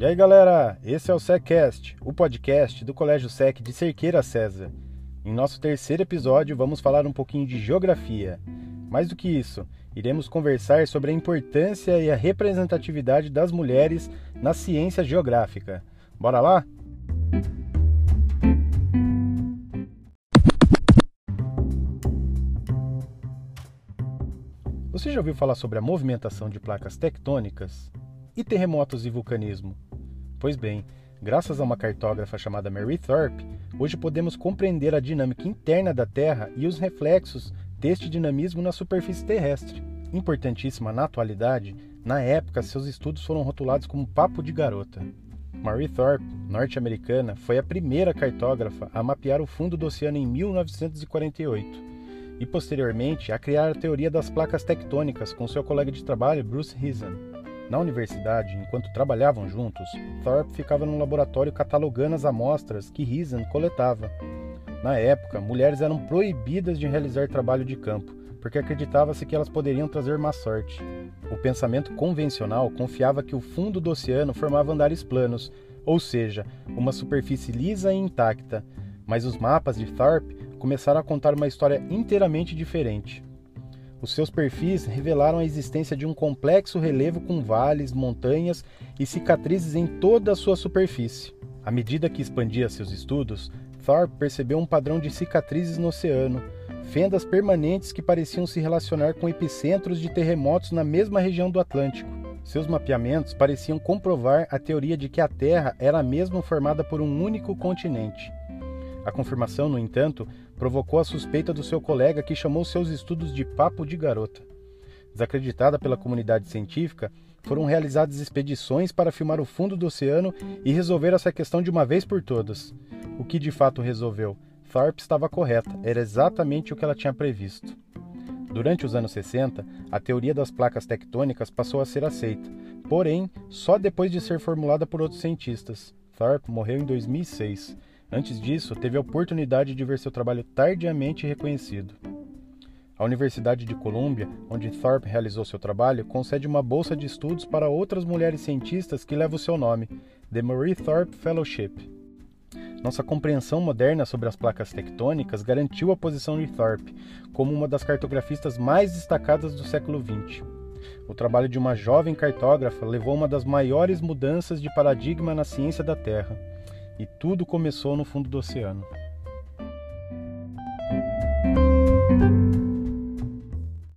E aí galera, esse é o SecCast, o podcast do Colégio Sec de Cerqueira César. Em nosso terceiro episódio vamos falar um pouquinho de geografia. Mais do que isso, iremos conversar sobre a importância e a representatividade das mulheres na ciência geográfica. Bora lá? Você já ouviu falar sobre a movimentação de placas tectônicas? E terremotos e vulcanismo? Pois bem, graças a uma cartógrafa chamada Mary Thorpe, hoje podemos compreender a dinâmica interna da Terra e os reflexos deste dinamismo na superfície terrestre. Importantíssima na atualidade, na época seus estudos foram rotulados como papo de garota. Mary Thorpe, norte-americana, foi a primeira cartógrafa a mapear o fundo do oceano em 1948 e posteriormente a criar a teoria das placas tectônicas com seu colega de trabalho Bruce Heason. Na universidade, enquanto trabalhavam juntos, Thorpe ficava no laboratório catalogando as amostras que Risen coletava. Na época, mulheres eram proibidas de realizar trabalho de campo, porque acreditava-se que elas poderiam trazer má sorte. O pensamento convencional confiava que o fundo do oceano formava andares planos, ou seja, uma superfície lisa e intacta, mas os mapas de Thorpe começaram a contar uma história inteiramente diferente. Os seus perfis revelaram a existência de um complexo relevo com vales, montanhas e cicatrizes em toda a sua superfície. À medida que expandia seus estudos, Thorpe percebeu um padrão de cicatrizes no oceano, fendas permanentes que pareciam se relacionar com epicentros de terremotos na mesma região do Atlântico. Seus mapeamentos pareciam comprovar a teoria de que a Terra era mesmo formada por um único continente. A confirmação, no entanto, provocou a suspeita do seu colega que chamou seus estudos de papo de garota. Desacreditada pela comunidade científica, foram realizadas expedições para filmar o fundo do oceano e resolver essa questão de uma vez por todas. O que de fato resolveu? Thorpe estava correta, era exatamente o que ela tinha previsto. Durante os anos 60, a teoria das placas tectônicas passou a ser aceita, porém, só depois de ser formulada por outros cientistas. Thorpe morreu em 2006 Antes disso, teve a oportunidade de ver seu trabalho tardiamente reconhecido. A Universidade de Columbia, onde Thorpe realizou seu trabalho, concede uma bolsa de estudos para outras mulheres cientistas que leva o seu nome, The Marie Thorpe Fellowship. Nossa compreensão moderna sobre as placas tectônicas garantiu a posição de Thorpe como uma das cartografistas mais destacadas do século XX. O trabalho de uma jovem cartógrafa levou a uma das maiores mudanças de paradigma na ciência da Terra e tudo começou no fundo do oceano.